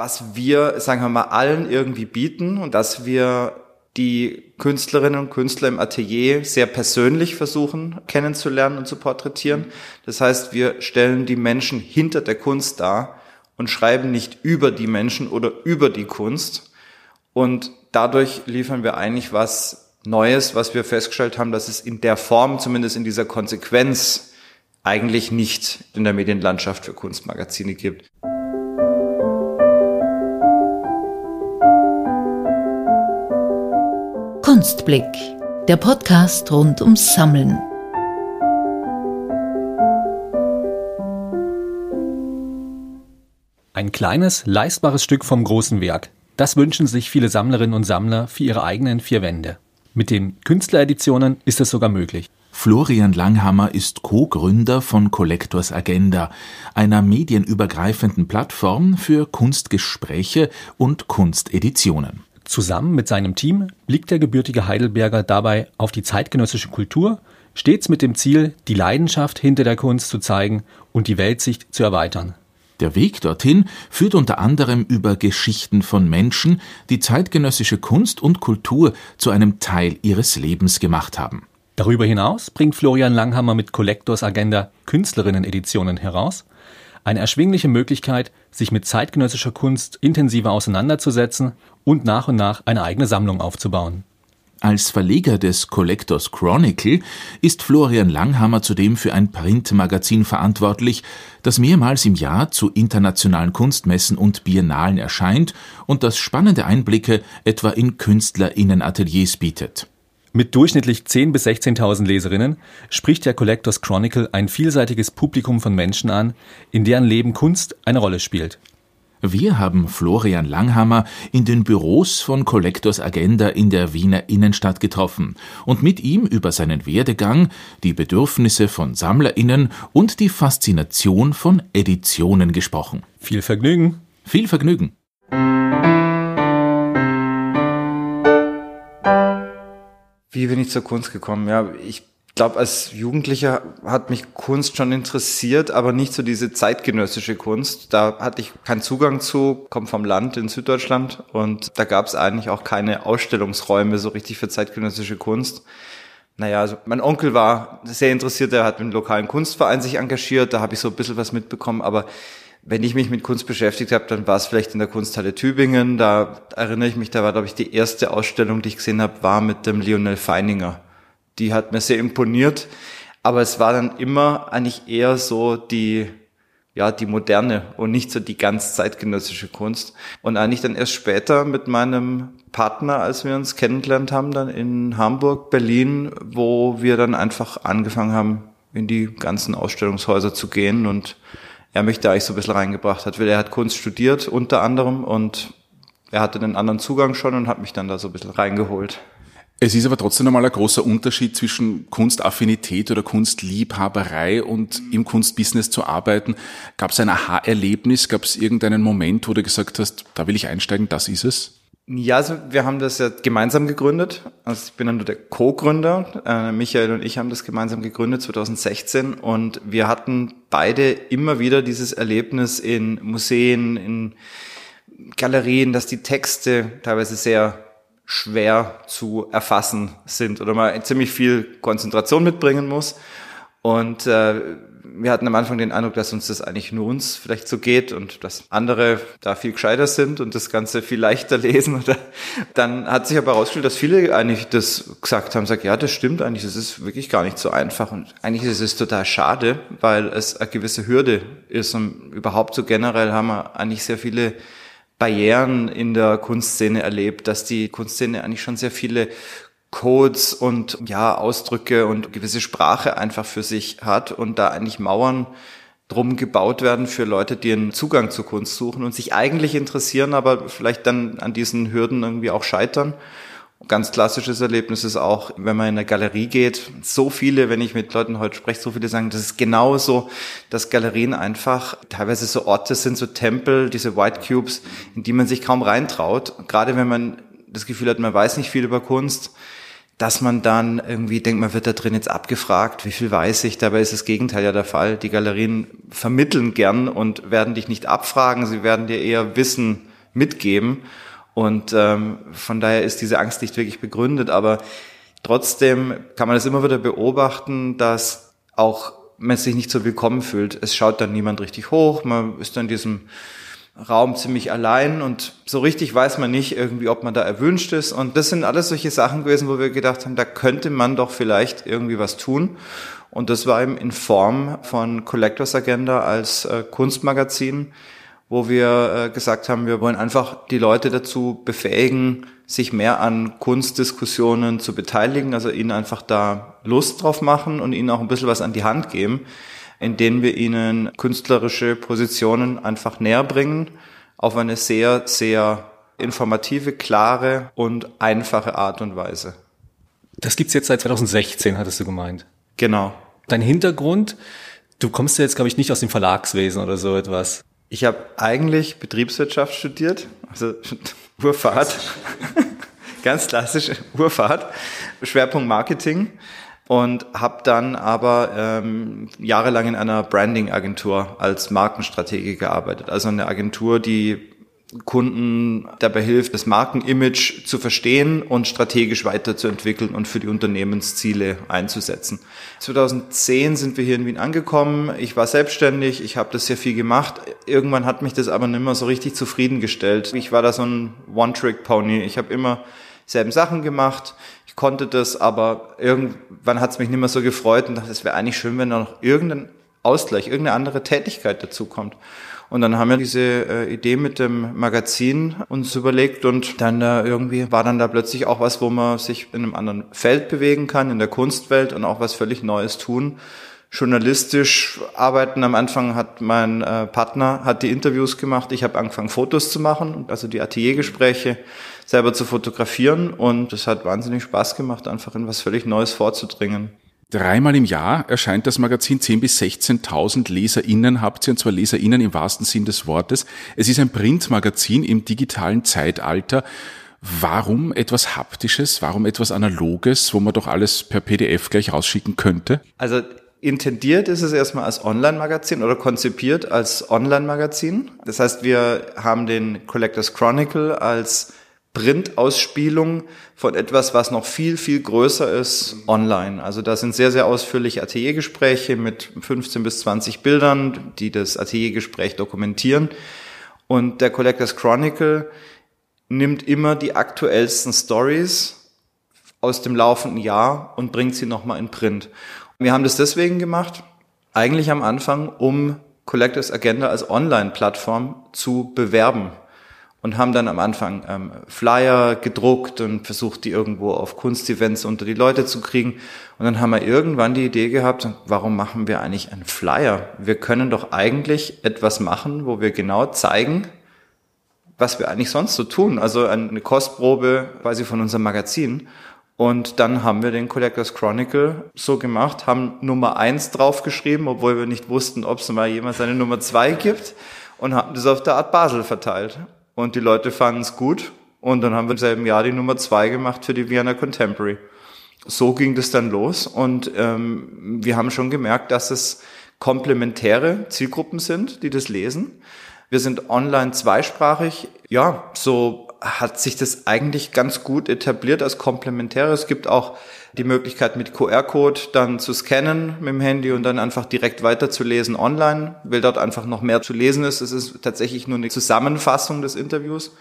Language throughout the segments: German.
was wir, sagen wir mal, allen irgendwie bieten und dass wir die Künstlerinnen und Künstler im Atelier sehr persönlich versuchen kennenzulernen und zu porträtieren. Das heißt, wir stellen die Menschen hinter der Kunst dar und schreiben nicht über die Menschen oder über die Kunst. Und dadurch liefern wir eigentlich was Neues, was wir festgestellt haben, dass es in der Form, zumindest in dieser Konsequenz, eigentlich nicht in der Medienlandschaft für Kunstmagazine gibt. Kunstblick, der Podcast rund ums Sammeln. Ein kleines, leistbares Stück vom großen Werk. Das wünschen sich viele Sammlerinnen und Sammler für ihre eigenen vier Wände. Mit den Künstlereditionen ist es sogar möglich. Florian Langhammer ist Co-Gründer von Collectors Agenda, einer medienübergreifenden Plattform für Kunstgespräche und Kunsteditionen. Zusammen mit seinem Team blickt der gebürtige Heidelberger dabei auf die zeitgenössische Kultur, stets mit dem Ziel, die Leidenschaft hinter der Kunst zu zeigen und die Weltsicht zu erweitern. Der Weg dorthin führt unter anderem über Geschichten von Menschen, die zeitgenössische Kunst und Kultur zu einem Teil ihres Lebens gemacht haben. Darüber hinaus bringt Florian Langhammer mit Collectors Agenda Künstlerinnen-Editionen heraus, eine erschwingliche Möglichkeit, sich mit zeitgenössischer Kunst intensiver auseinanderzusetzen und nach und nach eine eigene Sammlung aufzubauen. Als Verleger des Collectors Chronicle ist Florian Langhammer zudem für ein Printmagazin verantwortlich, das mehrmals im Jahr zu internationalen Kunstmessen und Biennalen erscheint und das spannende Einblicke etwa in Künstlerinnenateliers bietet. Mit durchschnittlich 10.000 bis 16.000 Leserinnen spricht der Collectors Chronicle ein vielseitiges Publikum von Menschen an, in deren Leben Kunst eine Rolle spielt. Wir haben Florian Langhammer in den Büros von Collectors Agenda in der Wiener Innenstadt getroffen und mit ihm über seinen Werdegang, die Bedürfnisse von SammlerInnen und die Faszination von Editionen gesprochen. Viel Vergnügen! Viel Vergnügen! Wie bin ich zur Kunst gekommen? Ja, ich glaube, als Jugendlicher hat mich Kunst schon interessiert, aber nicht so diese zeitgenössische Kunst. Da hatte ich keinen Zugang zu, komme vom Land in Süddeutschland und da gab es eigentlich auch keine Ausstellungsräume so richtig für zeitgenössische Kunst. Naja, also mein Onkel war sehr interessiert, er hat im lokalen Kunstverein sich engagiert, da habe ich so ein bisschen was mitbekommen, aber wenn ich mich mit Kunst beschäftigt habe, dann war es vielleicht in der Kunsthalle Tübingen. Da erinnere ich mich, da war, glaube ich, die erste Ausstellung, die ich gesehen habe, war mit dem Lionel Feininger. Die hat mir sehr imponiert. Aber es war dann immer eigentlich eher so die, ja, die moderne und nicht so die ganz zeitgenössische Kunst. Und eigentlich dann erst später mit meinem Partner, als wir uns kennengelernt haben, dann in Hamburg, Berlin, wo wir dann einfach angefangen haben, in die ganzen Ausstellungshäuser zu gehen und er mich da eigentlich so ein bisschen reingebracht hat, weil er hat Kunst studiert unter anderem und er hatte einen anderen Zugang schon und hat mich dann da so ein bisschen reingeholt. Es ist aber trotzdem nochmal ein großer Unterschied zwischen Kunstaffinität oder Kunstliebhaberei und im Kunstbusiness zu arbeiten. Gab es ein Aha-Erlebnis? Gab es irgendeinen Moment, wo du gesagt hast, da will ich einsteigen, das ist es? Ja, also wir haben das ja gemeinsam gegründet. Also ich bin dann nur der Co-Gründer. Äh, Michael und ich haben das gemeinsam gegründet 2016 und wir hatten beide immer wieder dieses Erlebnis in Museen, in Galerien, dass die Texte teilweise sehr schwer zu erfassen sind oder man ziemlich viel Konzentration mitbringen muss. Und äh, wir hatten am Anfang den Eindruck, dass uns das eigentlich nur uns vielleicht so geht und dass andere da viel gescheiter sind und das Ganze viel leichter lesen. Oder dann hat sich aber herausgestellt, dass viele eigentlich das gesagt haben, sagt, ja, das stimmt eigentlich, das ist wirklich gar nicht so einfach und eigentlich ist es total schade, weil es eine gewisse Hürde ist und überhaupt so generell haben wir eigentlich sehr viele Barrieren in der Kunstszene erlebt, dass die Kunstszene eigentlich schon sehr viele Codes und ja, Ausdrücke und gewisse Sprache einfach für sich hat und da eigentlich Mauern drum gebaut werden für Leute, die einen Zugang zur Kunst suchen und sich eigentlich interessieren, aber vielleicht dann an diesen Hürden irgendwie auch scheitern. Ganz klassisches Erlebnis ist auch, wenn man in eine Galerie geht, so viele, wenn ich mit Leuten heute spreche, so viele sagen, das ist genauso, dass Galerien einfach teilweise so Orte sind, so Tempel, diese White Cubes, in die man sich kaum reintraut. Gerade wenn man das Gefühl hat, man weiß nicht viel über Kunst, dass man dann irgendwie denkt, man wird da drin jetzt abgefragt, wie viel weiß ich, dabei ist das Gegenteil ja der Fall. Die Galerien vermitteln gern und werden dich nicht abfragen, sie werden dir eher Wissen mitgeben. Und ähm, von daher ist diese Angst nicht wirklich begründet, aber trotzdem kann man es immer wieder beobachten, dass auch man sich nicht so willkommen fühlt. Es schaut dann niemand richtig hoch, man ist dann in diesem Raum ziemlich allein und so richtig weiß man nicht irgendwie, ob man da erwünscht ist. Und das sind alles solche Sachen gewesen, wo wir gedacht haben, da könnte man doch vielleicht irgendwie was tun. Und das war eben in Form von Collectors Agenda als äh, Kunstmagazin, wo wir äh, gesagt haben, wir wollen einfach die Leute dazu befähigen, sich mehr an Kunstdiskussionen zu beteiligen, also ihnen einfach da Lust drauf machen und ihnen auch ein bisschen was an die Hand geben in denen wir ihnen künstlerische Positionen einfach näher bringen, auf eine sehr, sehr informative, klare und einfache Art und Weise. Das gibt's jetzt seit 2016, hattest du gemeint. Genau. Dein Hintergrund, du kommst ja jetzt, glaube ich, nicht aus dem Verlagswesen oder so etwas. Ich habe eigentlich Betriebswirtschaft studiert, also Urfahrt, ganz klassisch Urfahrt, Schwerpunkt Marketing und habe dann aber ähm, jahrelang in einer Branding-Agentur als Markenstrategie gearbeitet. Also eine Agentur, die Kunden dabei hilft, das Markenimage zu verstehen und strategisch weiterzuentwickeln und für die Unternehmensziele einzusetzen. 2010 sind wir hier in Wien angekommen. Ich war selbstständig, ich habe das sehr viel gemacht. Irgendwann hat mich das aber nicht mehr so richtig zufriedengestellt. Ich war da so ein One-Trick-Pony. Ich habe immer selben Sachen gemacht. Konnte das, aber irgendwann hat es mich nicht mehr so gefreut und dachte, es wäre eigentlich schön, wenn da noch irgendein Ausgleich, irgendeine andere Tätigkeit dazu kommt. Und dann haben wir diese äh, Idee mit dem Magazin uns überlegt und dann äh, irgendwie war dann da plötzlich auch was, wo man sich in einem anderen Feld bewegen kann, in der Kunstwelt und auch was völlig Neues tun. Journalistisch arbeiten am Anfang hat mein äh, Partner hat die Interviews gemacht, ich habe angefangen Fotos zu machen, also die Ateliergespräche selber zu fotografieren und es hat wahnsinnig Spaß gemacht, einfach in was völlig Neues vorzudringen. Dreimal im Jahr erscheint das Magazin 10.000 bis 16.000 LeserInnen habt ihr, und zwar LeserInnen im wahrsten Sinn des Wortes. Es ist ein Printmagazin im digitalen Zeitalter. Warum etwas Haptisches? Warum etwas Analoges, wo man doch alles per PDF gleich rausschicken könnte? Also intendiert ist es erstmal als Online-Magazin oder konzipiert als Online-Magazin. Das heißt, wir haben den Collectors Chronicle als Printausspielung von etwas, was noch viel, viel größer ist, online. Also da sind sehr, sehr ausführliche Ateliergespräche mit 15 bis 20 Bildern, die das Ateliergespräch dokumentieren. Und der Collectors Chronicle nimmt immer die aktuellsten Stories aus dem laufenden Jahr und bringt sie nochmal in Print. Wir haben das deswegen gemacht, eigentlich am Anfang, um Collectors Agenda als Online-Plattform zu bewerben und haben dann am Anfang ähm, Flyer gedruckt und versucht, die irgendwo auf Kunstevents unter die Leute zu kriegen. Und dann haben wir irgendwann die Idee gehabt, warum machen wir eigentlich einen Flyer? Wir können doch eigentlich etwas machen, wo wir genau zeigen, was wir eigentlich sonst so tun. Also eine Kostprobe quasi von unserem Magazin. Und dann haben wir den Collectors Chronicle so gemacht, haben Nummer eins draufgeschrieben, obwohl wir nicht wussten, ob es mal jemand seine Nummer zwei gibt und haben das auf der Art Basel verteilt und die Leute fanden es gut. Und dann haben wir im selben Jahr die Nummer zwei gemacht für die Vienna Contemporary. So ging das dann los und ähm, wir haben schon gemerkt, dass es komplementäre Zielgruppen sind, die das lesen. Wir sind online zweisprachig. Ja, so hat sich das eigentlich ganz gut etabliert als komplementäre. Es gibt auch die Möglichkeit mit QR-Code dann zu scannen mit dem Handy und dann einfach direkt weiterzulesen online, weil dort einfach noch mehr zu lesen ist. Es ist tatsächlich nur eine Zusammenfassung des Interviews.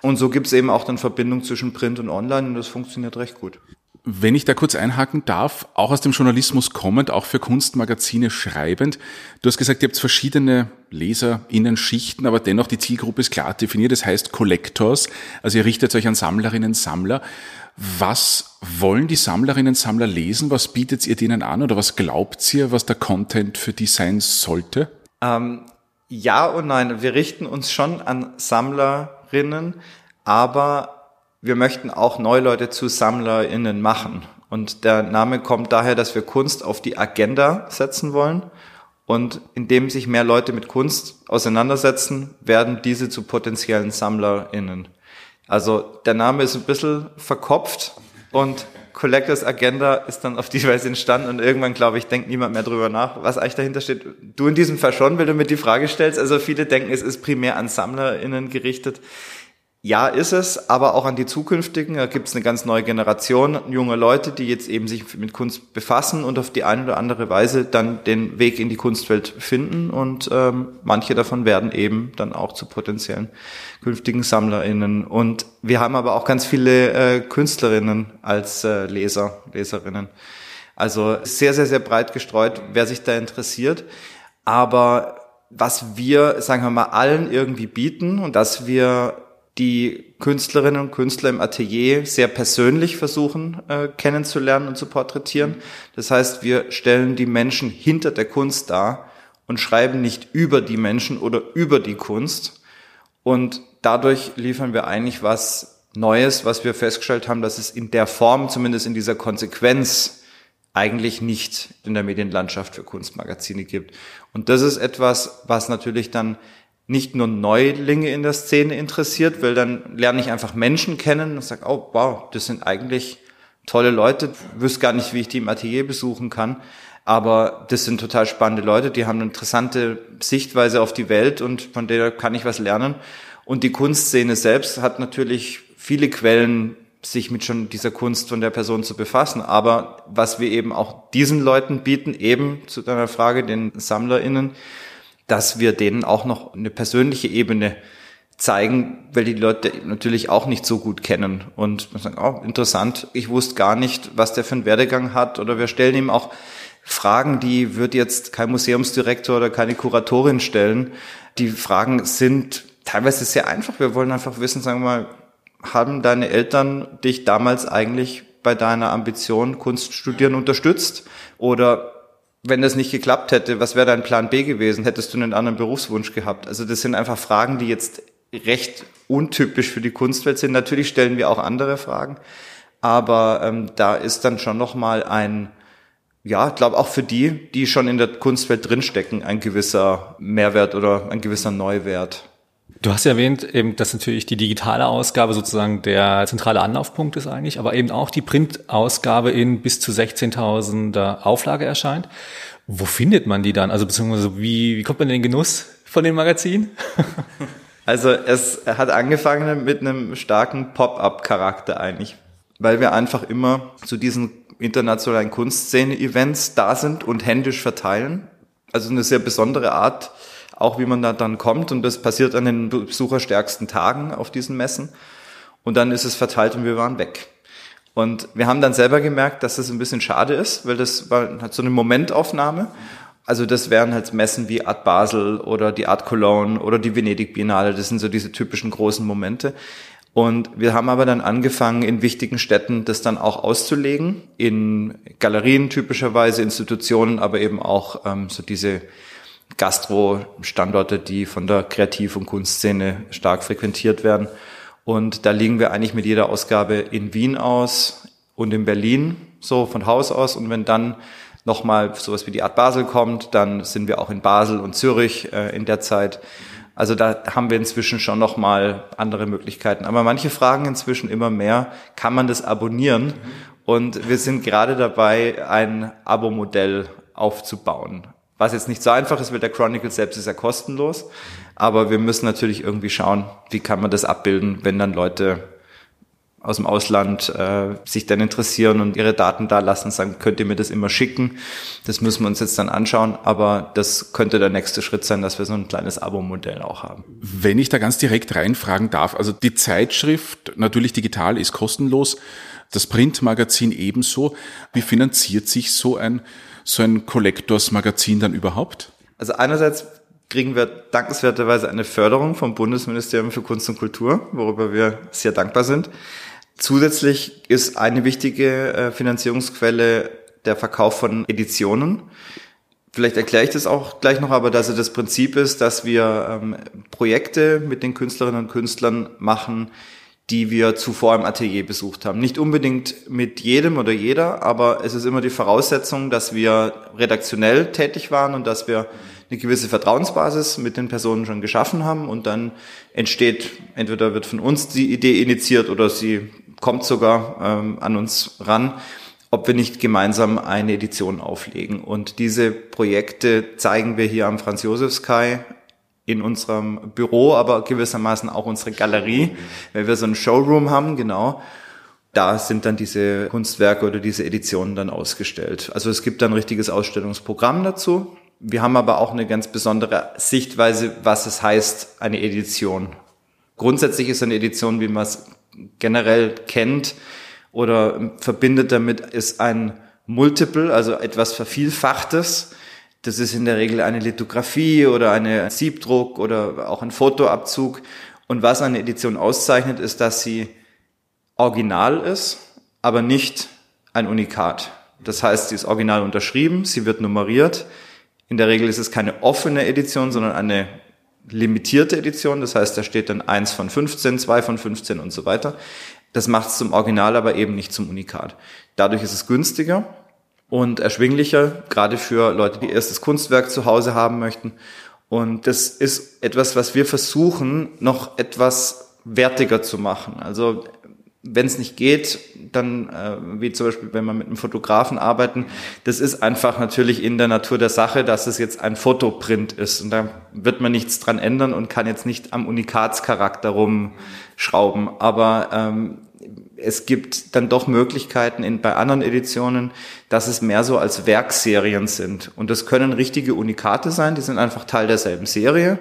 Und so gibt es eben auch dann Verbindung zwischen Print und Online und das funktioniert recht gut. Wenn ich da kurz einhaken darf, auch aus dem Journalismus kommend, auch für Kunstmagazine schreibend. Du hast gesagt, ihr habt verschiedene LeserInnen-Schichten, aber dennoch die Zielgruppe ist klar definiert. Das heißt Collectors. Also ihr richtet euch an Sammlerinnen, Sammler. Was wollen die Sammlerinnen Sammler lesen? Was bietet ihr denen an oder was glaubt ihr, was der Content für die sein sollte? Ähm, ja und nein. Wir richten uns schon an Sammlerinnen, aber wir möchten auch Neuleute zu SammlerInnen machen. Und der Name kommt daher, dass wir Kunst auf die Agenda setzen wollen. Und indem sich mehr Leute mit Kunst auseinandersetzen, werden diese zu potenziellen SammlerInnen. Also der Name ist ein bisschen verkopft und Collectors Agenda ist dann auf die Weise entstanden und irgendwann, glaube ich, denkt niemand mehr drüber nach, was eigentlich dahinter steht. Du in diesem Fall schon, weil du mir die Frage stellst. Also viele denken, es ist primär an SammlerInnen gerichtet. Ja, ist es, aber auch an die zukünftigen. Da gibt es eine ganz neue Generation junger Leute, die jetzt eben sich mit Kunst befassen und auf die eine oder andere Weise dann den Weg in die Kunstwelt finden. Und ähm, manche davon werden eben dann auch zu potenziellen künftigen SammlerInnen. Und wir haben aber auch ganz viele äh, Künstlerinnen als äh, Leser, Leserinnen. Also sehr, sehr, sehr breit gestreut, wer sich da interessiert. Aber was wir, sagen wir mal, allen irgendwie bieten und dass wir die Künstlerinnen und Künstler im Atelier sehr persönlich versuchen äh, kennenzulernen und zu porträtieren. Das heißt, wir stellen die Menschen hinter der Kunst dar und schreiben nicht über die Menschen oder über die Kunst. Und dadurch liefern wir eigentlich was Neues, was wir festgestellt haben, dass es in der Form, zumindest in dieser Konsequenz, eigentlich nicht in der Medienlandschaft für Kunstmagazine gibt. Und das ist etwas, was natürlich dann nicht nur Neulinge in der Szene interessiert, weil dann lerne ich einfach Menschen kennen und sage, oh wow, das sind eigentlich tolle Leute, wüsste gar nicht, wie ich die im Atelier besuchen kann, aber das sind total spannende Leute, die haben eine interessante Sichtweise auf die Welt und von der kann ich was lernen. Und die Kunstszene selbst hat natürlich viele Quellen, sich mit schon dieser Kunst von der Person zu befassen. Aber was wir eben auch diesen Leuten bieten, eben zu deiner Frage, den SammlerInnen, dass wir denen auch noch eine persönliche Ebene zeigen, weil die Leute natürlich auch nicht so gut kennen und man sagt, oh, interessant, ich wusste gar nicht, was der für einen Werdegang hat oder wir stellen ihm auch Fragen, die wird jetzt kein Museumsdirektor oder keine Kuratorin stellen. Die Fragen sind teilweise sehr einfach. Wir wollen einfach wissen, sagen wir mal, haben deine Eltern dich damals eigentlich bei deiner Ambition Kunst studieren unterstützt oder wenn das nicht geklappt hätte, was wäre dein Plan B gewesen? Hättest du einen anderen Berufswunsch gehabt? Also das sind einfach Fragen, die jetzt recht untypisch für die Kunstwelt sind. Natürlich stellen wir auch andere Fragen, aber ähm, da ist dann schon noch mal ein ja, glaube auch für die, die schon in der Kunstwelt drinstecken, ein gewisser Mehrwert oder ein gewisser Neuwert. Du hast ja erwähnt, eben, dass natürlich die digitale Ausgabe sozusagen der zentrale Anlaufpunkt ist eigentlich, aber eben auch die Printausgabe in bis zu 16.000er Auflage erscheint. Wo findet man die dann? Also beziehungsweise wie, wie kommt man in den Genuss von den Magazinen? also es hat angefangen mit einem starken Pop-up-Charakter eigentlich, weil wir einfach immer zu diesen internationalen Kunstszene-Events da sind und händisch verteilen. Also eine sehr besondere Art auch wie man da dann kommt. Und das passiert an den besucherstärksten Tagen auf diesen Messen. Und dann ist es verteilt und wir waren weg. Und wir haben dann selber gemerkt, dass das ein bisschen schade ist, weil das war halt so eine Momentaufnahme. Also das wären halt Messen wie Art Basel oder die Art Cologne oder die Venedig Biennale. Das sind so diese typischen großen Momente. Und wir haben aber dann angefangen, in wichtigen Städten das dann auch auszulegen, in Galerien typischerweise, Institutionen, aber eben auch ähm, so diese Gastro-Standorte, die von der Kreativ- und Kunstszene stark frequentiert werden. Und da liegen wir eigentlich mit jeder Ausgabe in Wien aus und in Berlin, so von Haus aus. Und wenn dann nochmal sowas wie die Art Basel kommt, dann sind wir auch in Basel und Zürich äh, in der Zeit. Also da haben wir inzwischen schon nochmal andere Möglichkeiten. Aber manche fragen inzwischen immer mehr, kann man das abonnieren? Und wir sind gerade dabei, ein Abo-Modell aufzubauen. Was jetzt nicht so einfach ist, weil der Chronicle selbst ist ja kostenlos. Aber wir müssen natürlich irgendwie schauen, wie kann man das abbilden, wenn dann Leute aus dem Ausland äh, sich dann interessieren und ihre Daten da lassen, sagen, könnt ihr mir das immer schicken. Das müssen wir uns jetzt dann anschauen, aber das könnte der nächste Schritt sein, dass wir so ein kleines Abo-Modell auch haben. Wenn ich da ganz direkt reinfragen darf, also die Zeitschrift, natürlich digital, ist kostenlos, das Printmagazin ebenso. Wie finanziert sich so ein so ein Collectors-Magazin dann überhaupt? Also einerseits kriegen wir dankenswerterweise eine Förderung vom Bundesministerium für Kunst und Kultur, worüber wir sehr dankbar sind. Zusätzlich ist eine wichtige äh, Finanzierungsquelle der Verkauf von Editionen. Vielleicht erkläre ich das auch gleich noch, aber dass es das Prinzip ist, dass wir ähm, Projekte mit den Künstlerinnen und Künstlern machen, die wir zuvor im Atelier besucht haben. Nicht unbedingt mit jedem oder jeder, aber es ist immer die Voraussetzung, dass wir redaktionell tätig waren und dass wir eine gewisse Vertrauensbasis mit den Personen schon geschaffen haben und dann entsteht, entweder wird von uns die Idee initiiert oder sie kommt sogar ähm, an uns ran, ob wir nicht gemeinsam eine Edition auflegen. Und diese Projekte zeigen wir hier am Franz Josefs Kai in unserem Büro, aber gewissermaßen auch unsere Galerie, weil wir so einen Showroom haben, genau. Da sind dann diese Kunstwerke oder diese Editionen dann ausgestellt. Also es gibt dann ein richtiges Ausstellungsprogramm dazu. Wir haben aber auch eine ganz besondere Sichtweise, was es heißt, eine Edition. Grundsätzlich ist eine Edition, wie man es generell kennt oder verbindet damit, ist ein Multiple, also etwas Vervielfachtes. Das ist in der Regel eine Lithografie oder eine Siebdruck oder auch ein Fotoabzug. Und was eine Edition auszeichnet, ist, dass sie original ist, aber nicht ein Unikat. Das heißt, sie ist original unterschrieben, sie wird nummeriert. In der Regel ist es keine offene Edition, sondern eine limitierte Edition. Das heißt, da steht dann eins von 15, zwei von 15 und so weiter. Das macht es zum Original, aber eben nicht zum Unikat. Dadurch ist es günstiger und erschwinglicher, gerade für Leute, die erstes Kunstwerk zu Hause haben möchten. Und das ist etwas, was wir versuchen, noch etwas wertiger zu machen. Also wenn es nicht geht, dann äh, wie zum Beispiel, wenn wir mit einem Fotografen arbeiten, das ist einfach natürlich in der Natur der Sache, dass es jetzt ein Fotoprint ist und da wird man nichts dran ändern und kann jetzt nicht am Unikatscharakter rumschrauben. Aber ähm, es gibt dann doch Möglichkeiten in, bei anderen Editionen, dass es mehr so als Werkserien sind. Und das können richtige Unikate sein, die sind einfach Teil derselben Serie.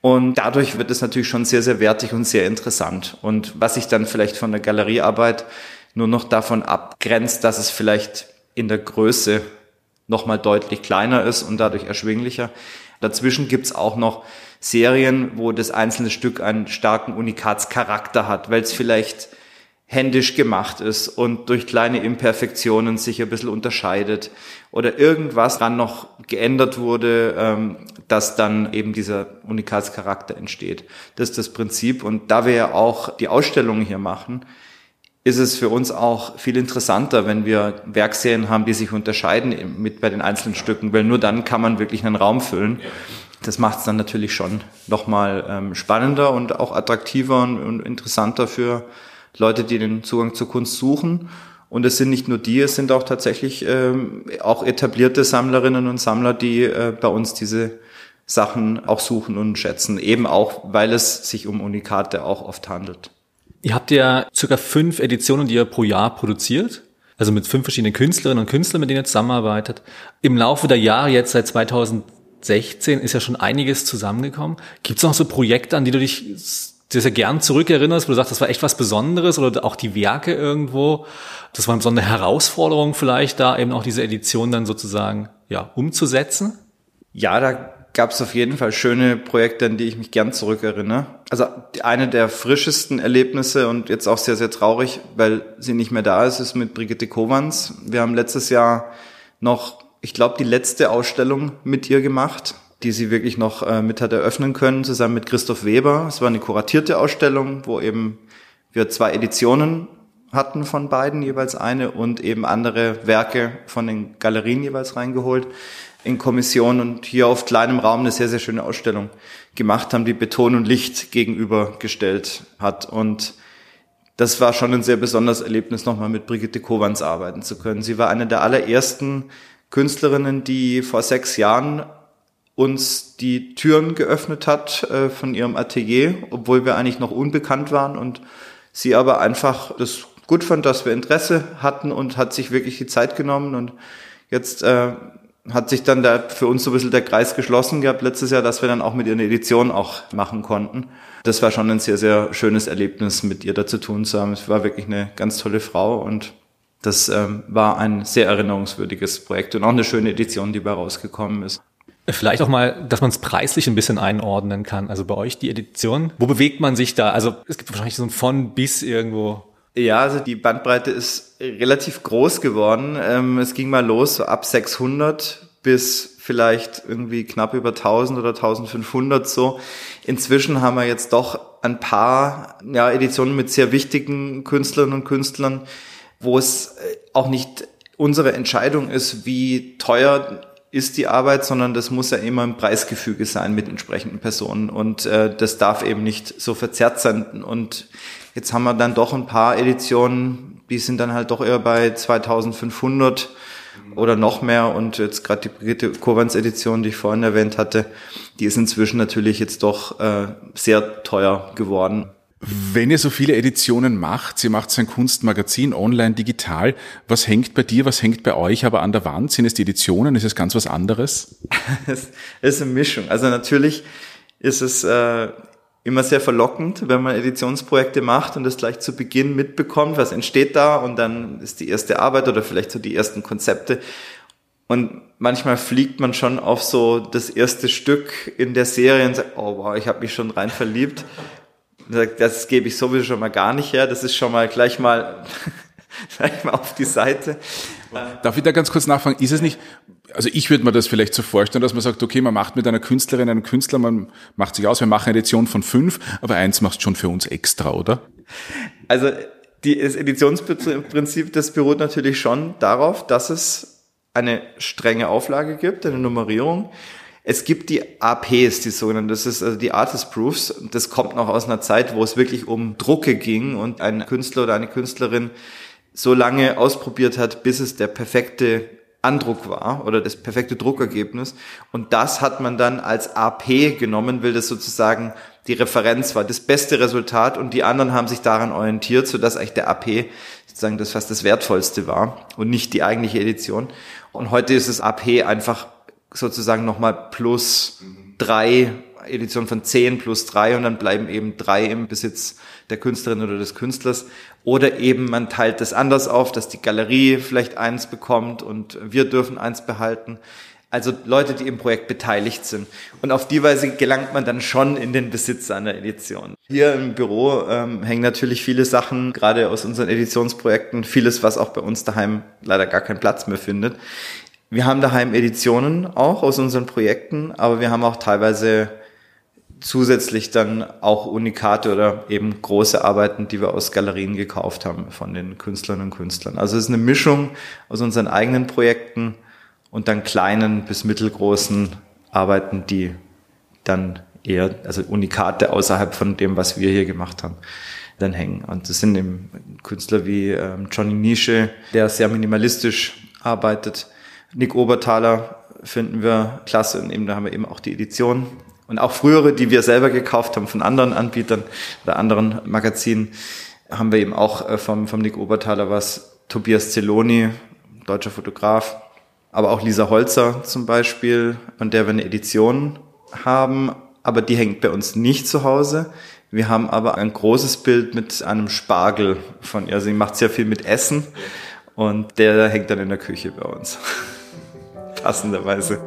Und dadurch wird es natürlich schon sehr, sehr wertig und sehr interessant. Und was sich dann vielleicht von der Galeriearbeit nur noch davon abgrenzt, dass es vielleicht in der Größe nochmal deutlich kleiner ist und dadurch erschwinglicher. Dazwischen gibt's auch noch Serien, wo das einzelne Stück einen starken Unikatscharakter hat, weil es vielleicht händisch gemacht ist und durch kleine Imperfektionen sich ein bisschen unterscheidet oder irgendwas dann noch geändert wurde, ähm, dass dann eben dieser Unikatscharakter entsteht. Das ist das Prinzip. Und da wir ja auch die Ausstellungen hier machen, ist es für uns auch viel interessanter, wenn wir Werkserien haben, die sich unterscheiden mit bei den einzelnen Stücken, weil nur dann kann man wirklich einen Raum füllen. Das macht es dann natürlich schon nochmal ähm, spannender und auch attraktiver und, und interessanter für Leute, die den Zugang zur Kunst suchen. Und es sind nicht nur die, es sind auch tatsächlich ähm, auch etablierte Sammlerinnen und Sammler, die äh, bei uns diese Sachen auch suchen und schätzen. Eben auch, weil es sich um Unikate auch oft handelt. Ihr habt ja circa fünf Editionen, die ihr pro Jahr produziert. Also mit fünf verschiedenen Künstlerinnen und Künstlern, mit denen ihr zusammenarbeitet. Im Laufe der Jahre, jetzt seit 2016, ist ja schon einiges zusammengekommen. Gibt es noch so Projekte, an die du dich dir sehr gern zurückerinnerst, wo du sagst, das war echt was Besonderes oder auch die Werke irgendwo. Das war eine besondere Herausforderung vielleicht, da eben auch diese Edition dann sozusagen ja umzusetzen? Ja, da gab es auf jeden Fall schöne Projekte, an die ich mich gern zurückerinnere. Also eine der frischesten Erlebnisse und jetzt auch sehr, sehr traurig, weil sie nicht mehr da ist, ist mit Brigitte Kowans. Wir haben letztes Jahr noch, ich glaube, die letzte Ausstellung mit ihr gemacht die sie wirklich noch äh, mit hat eröffnen können, zusammen mit Christoph Weber. Es war eine kuratierte Ausstellung, wo eben wir zwei Editionen hatten von beiden, jeweils eine, und eben andere Werke von den Galerien jeweils reingeholt in Kommission und hier auf kleinem Raum eine sehr, sehr schöne Ausstellung gemacht haben, die Beton und Licht gegenübergestellt hat. Und das war schon ein sehr besonderes Erlebnis, nochmal mit Brigitte Kowans arbeiten zu können. Sie war eine der allerersten Künstlerinnen, die vor sechs Jahren uns die Türen geöffnet hat äh, von ihrem Atelier, obwohl wir eigentlich noch unbekannt waren und sie aber einfach das gut fand, dass wir Interesse hatten und hat sich wirklich die Zeit genommen und jetzt äh, hat sich dann da für uns so ein bisschen der Kreis geschlossen gehabt letztes Jahr, dass wir dann auch mit ihr eine Edition auch machen konnten. Das war schon ein sehr, sehr schönes Erlebnis, mit ihr da zu tun zu haben. Es war wirklich eine ganz tolle Frau und das ähm, war ein sehr erinnerungswürdiges Projekt und auch eine schöne Edition, die bei rausgekommen ist. Vielleicht auch mal, dass man es preislich ein bisschen einordnen kann. Also bei euch die Edition. Wo bewegt man sich da? Also es gibt wahrscheinlich so ein von bis irgendwo. Ja, also die Bandbreite ist relativ groß geworden. Ähm, es ging mal los so ab 600 bis vielleicht irgendwie knapp über 1000 oder 1500 so. Inzwischen haben wir jetzt doch ein paar ja, Editionen mit sehr wichtigen Künstlerinnen und Künstlern, wo es äh, auch nicht unsere Entscheidung ist, wie teuer ist die Arbeit, sondern das muss ja immer im Preisgefüge sein mit entsprechenden Personen und äh, das darf eben nicht so verzerrt sein. Und jetzt haben wir dann doch ein paar Editionen, die sind dann halt doch eher bei 2500 oder noch mehr und jetzt gerade die Brigitte Kovanz Edition, die ich vorhin erwähnt hatte, die ist inzwischen natürlich jetzt doch äh, sehr teuer geworden. Wenn ihr so viele Editionen macht, sie macht sein Kunstmagazin online, digital, was hängt bei dir, was hängt bei euch aber an der Wand? Sind es die Editionen? Ist es ganz was anderes? es ist eine Mischung. Also natürlich ist es äh, immer sehr verlockend, wenn man Editionsprojekte macht und das gleich zu Beginn mitbekommt, was entsteht da und dann ist die erste Arbeit oder vielleicht so die ersten Konzepte. Und manchmal fliegt man schon auf so das erste Stück in der Serie und sagt, oh wow, ich habe mich schon rein verliebt sagt, das gebe ich sowieso schon mal gar nicht her. Das ist schon mal gleich mal, gleich mal auf die Seite. Darf ich da ganz kurz nachfragen? Ist es nicht, also ich würde mir das vielleicht so vorstellen, dass man sagt, okay, man macht mit einer Künstlerin, einem Künstler, man macht sich aus, wir machen eine Edition von fünf, aber eins machst schon für uns extra, oder? Also die, das Editionsprinzip, das beruht natürlich schon darauf, dass es eine strenge Auflage gibt, eine Nummerierung. Es gibt die APs, die sogenannten, das ist also die Artist Proofs. Das kommt noch aus einer Zeit, wo es wirklich um Drucke ging und ein Künstler oder eine Künstlerin so lange ausprobiert hat, bis es der perfekte Andruck war oder das perfekte Druckergebnis. Und das hat man dann als AP genommen, weil das sozusagen die Referenz war, das beste Resultat und die anderen haben sich daran orientiert, sodass eigentlich der AP sozusagen das fast das wertvollste war und nicht die eigentliche Edition. Und heute ist das AP einfach sozusagen nochmal plus drei, Edition von zehn plus drei und dann bleiben eben drei im Besitz der Künstlerin oder des Künstlers. Oder eben man teilt das anders auf, dass die Galerie vielleicht eins bekommt und wir dürfen eins behalten. Also Leute, die im Projekt beteiligt sind. Und auf die Weise gelangt man dann schon in den Besitz einer Edition. Hier im Büro ähm, hängen natürlich viele Sachen, gerade aus unseren Editionsprojekten, vieles, was auch bei uns daheim leider gar keinen Platz mehr findet. Wir haben daheim Editionen auch aus unseren Projekten, aber wir haben auch teilweise zusätzlich dann auch Unikate oder eben große Arbeiten, die wir aus Galerien gekauft haben von den Künstlerinnen und Künstlern. Also es ist eine Mischung aus unseren eigenen Projekten und dann kleinen bis mittelgroßen Arbeiten, die dann eher, also Unikate außerhalb von dem, was wir hier gemacht haben, dann hängen. Und das sind eben Künstler wie ähm, Johnny Nische, der sehr minimalistisch arbeitet, Nick Obertaler finden wir klasse und eben da haben wir eben auch die Edition und auch frühere, die wir selber gekauft haben von anderen Anbietern oder anderen Magazinen, haben wir eben auch äh, vom, vom Nick Obertaler was. Tobias Zeloni, deutscher Fotograf, aber auch Lisa Holzer zum Beispiel, von der wir eine Edition haben, aber die hängt bei uns nicht zu Hause. Wir haben aber ein großes Bild mit einem Spargel von ihr. Sie macht sehr viel mit Essen und der hängt dann in der Küche bei uns passenderweise.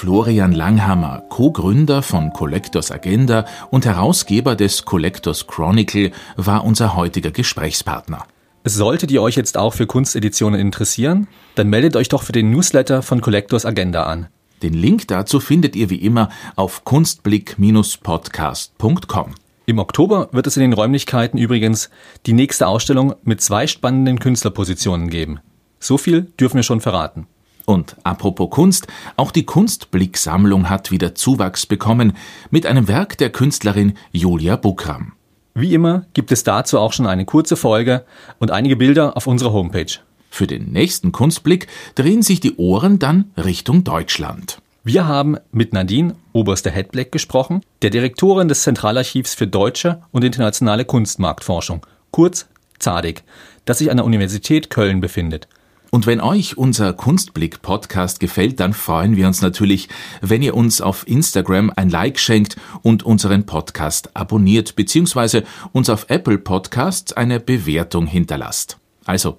Florian Langhammer, Co-Gründer von Collectors Agenda und Herausgeber des Collectors Chronicle, war unser heutiger Gesprächspartner. Solltet ihr euch jetzt auch für Kunsteditionen interessieren, dann meldet euch doch für den Newsletter von Collectors Agenda an. Den Link dazu findet ihr wie immer auf kunstblick-podcast.com. Im Oktober wird es in den Räumlichkeiten übrigens die nächste Ausstellung mit zwei spannenden Künstlerpositionen geben. So viel dürfen wir schon verraten. Und apropos Kunst, auch die Kunstblick-Sammlung hat wieder Zuwachs bekommen mit einem Werk der Künstlerin Julia Bukram. Wie immer gibt es dazu auch schon eine kurze Folge und einige Bilder auf unserer Homepage. Für den nächsten Kunstblick drehen sich die Ohren dann Richtung Deutschland. Wir haben mit Nadine Oberste Hedbleck gesprochen, der Direktorin des Zentralarchivs für deutsche und internationale Kunstmarktforschung, kurz ZADIC, das sich an der Universität Köln befindet. Und wenn euch unser Kunstblick-Podcast gefällt, dann freuen wir uns natürlich, wenn ihr uns auf Instagram ein Like schenkt und unseren Podcast abonniert, beziehungsweise uns auf Apple Podcasts eine Bewertung hinterlasst. Also